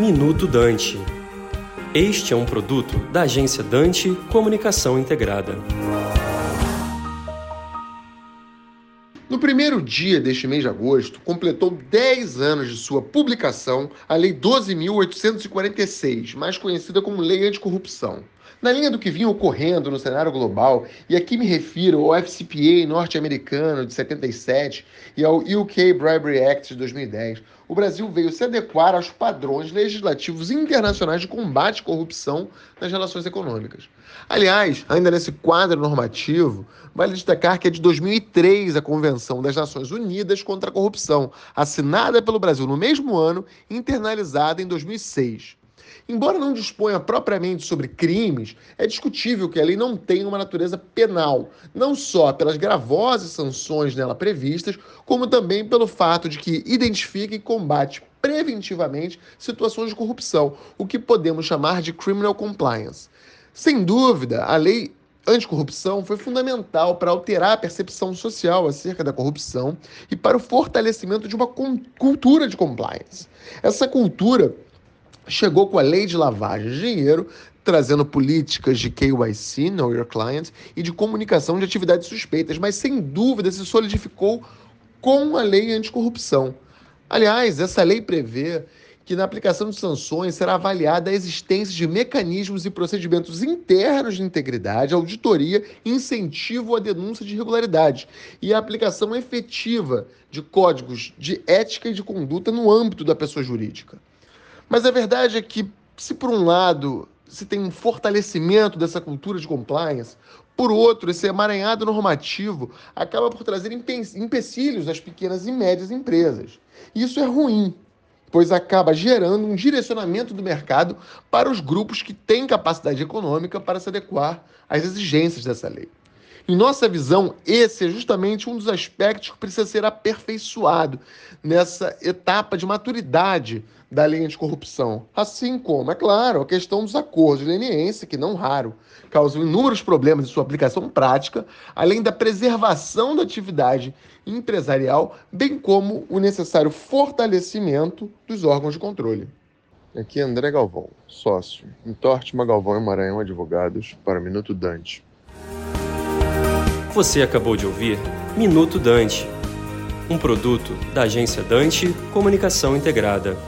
Minuto Dante. Este é um produto da agência Dante Comunicação Integrada. No primeiro dia deste mês de agosto, completou 10 anos de sua publicação a Lei 12.846, mais conhecida como Lei Anticorrupção. Na linha do que vinha ocorrendo no cenário global, e aqui me refiro ao FCPA norte-americano de 77 e ao UK Bribery Act de 2010, o Brasil veio se adequar aos padrões legislativos internacionais de combate à corrupção nas relações econômicas. Aliás, ainda nesse quadro normativo, vale destacar que é de 2003 a Convenção das Nações Unidas contra a Corrupção, assinada pelo Brasil no mesmo ano, internalizada em 2006. Embora não disponha propriamente sobre crimes, é discutível que a lei não tenha uma natureza penal, não só pelas gravosas sanções nela previstas, como também pelo fato de que identifica e combate preventivamente situações de corrupção, o que podemos chamar de criminal compliance. Sem dúvida, a lei anticorrupção foi fundamental para alterar a percepção social acerca da corrupção e para o fortalecimento de uma cultura de compliance. Essa cultura chegou com a lei de lavagem de dinheiro, trazendo políticas de KYC, Know Your Client, e de comunicação de atividades suspeitas, mas sem dúvida se solidificou com a lei anticorrupção. Aliás, essa lei prevê que na aplicação de sanções será avaliada a existência de mecanismos e procedimentos internos de integridade, auditoria incentivo à denúncia de irregularidades e a aplicação efetiva de códigos de ética e de conduta no âmbito da pessoa jurídica. Mas a verdade é que, se por um lado se tem um fortalecimento dessa cultura de compliance, por outro, esse emaranhado normativo acaba por trazer empecilhos às pequenas e médias empresas. Isso é ruim, pois acaba gerando um direcionamento do mercado para os grupos que têm capacidade econômica para se adequar às exigências dessa lei. Em nossa visão, esse é justamente um dos aspectos que precisa ser aperfeiçoado nessa etapa de maturidade da lei anticorrupção. Assim como, é claro, a questão dos acordos de leniência, que não raro causam inúmeros problemas em sua aplicação prática, além da preservação da atividade empresarial, bem como o necessário fortalecimento dos órgãos de controle. Aqui é André Galvão, sócio, em Tortima Galvão e Maranhão Advogados, para Minuto Dante. Você acabou de ouvir Minuto Dante, um produto da agência Dante Comunicação Integrada.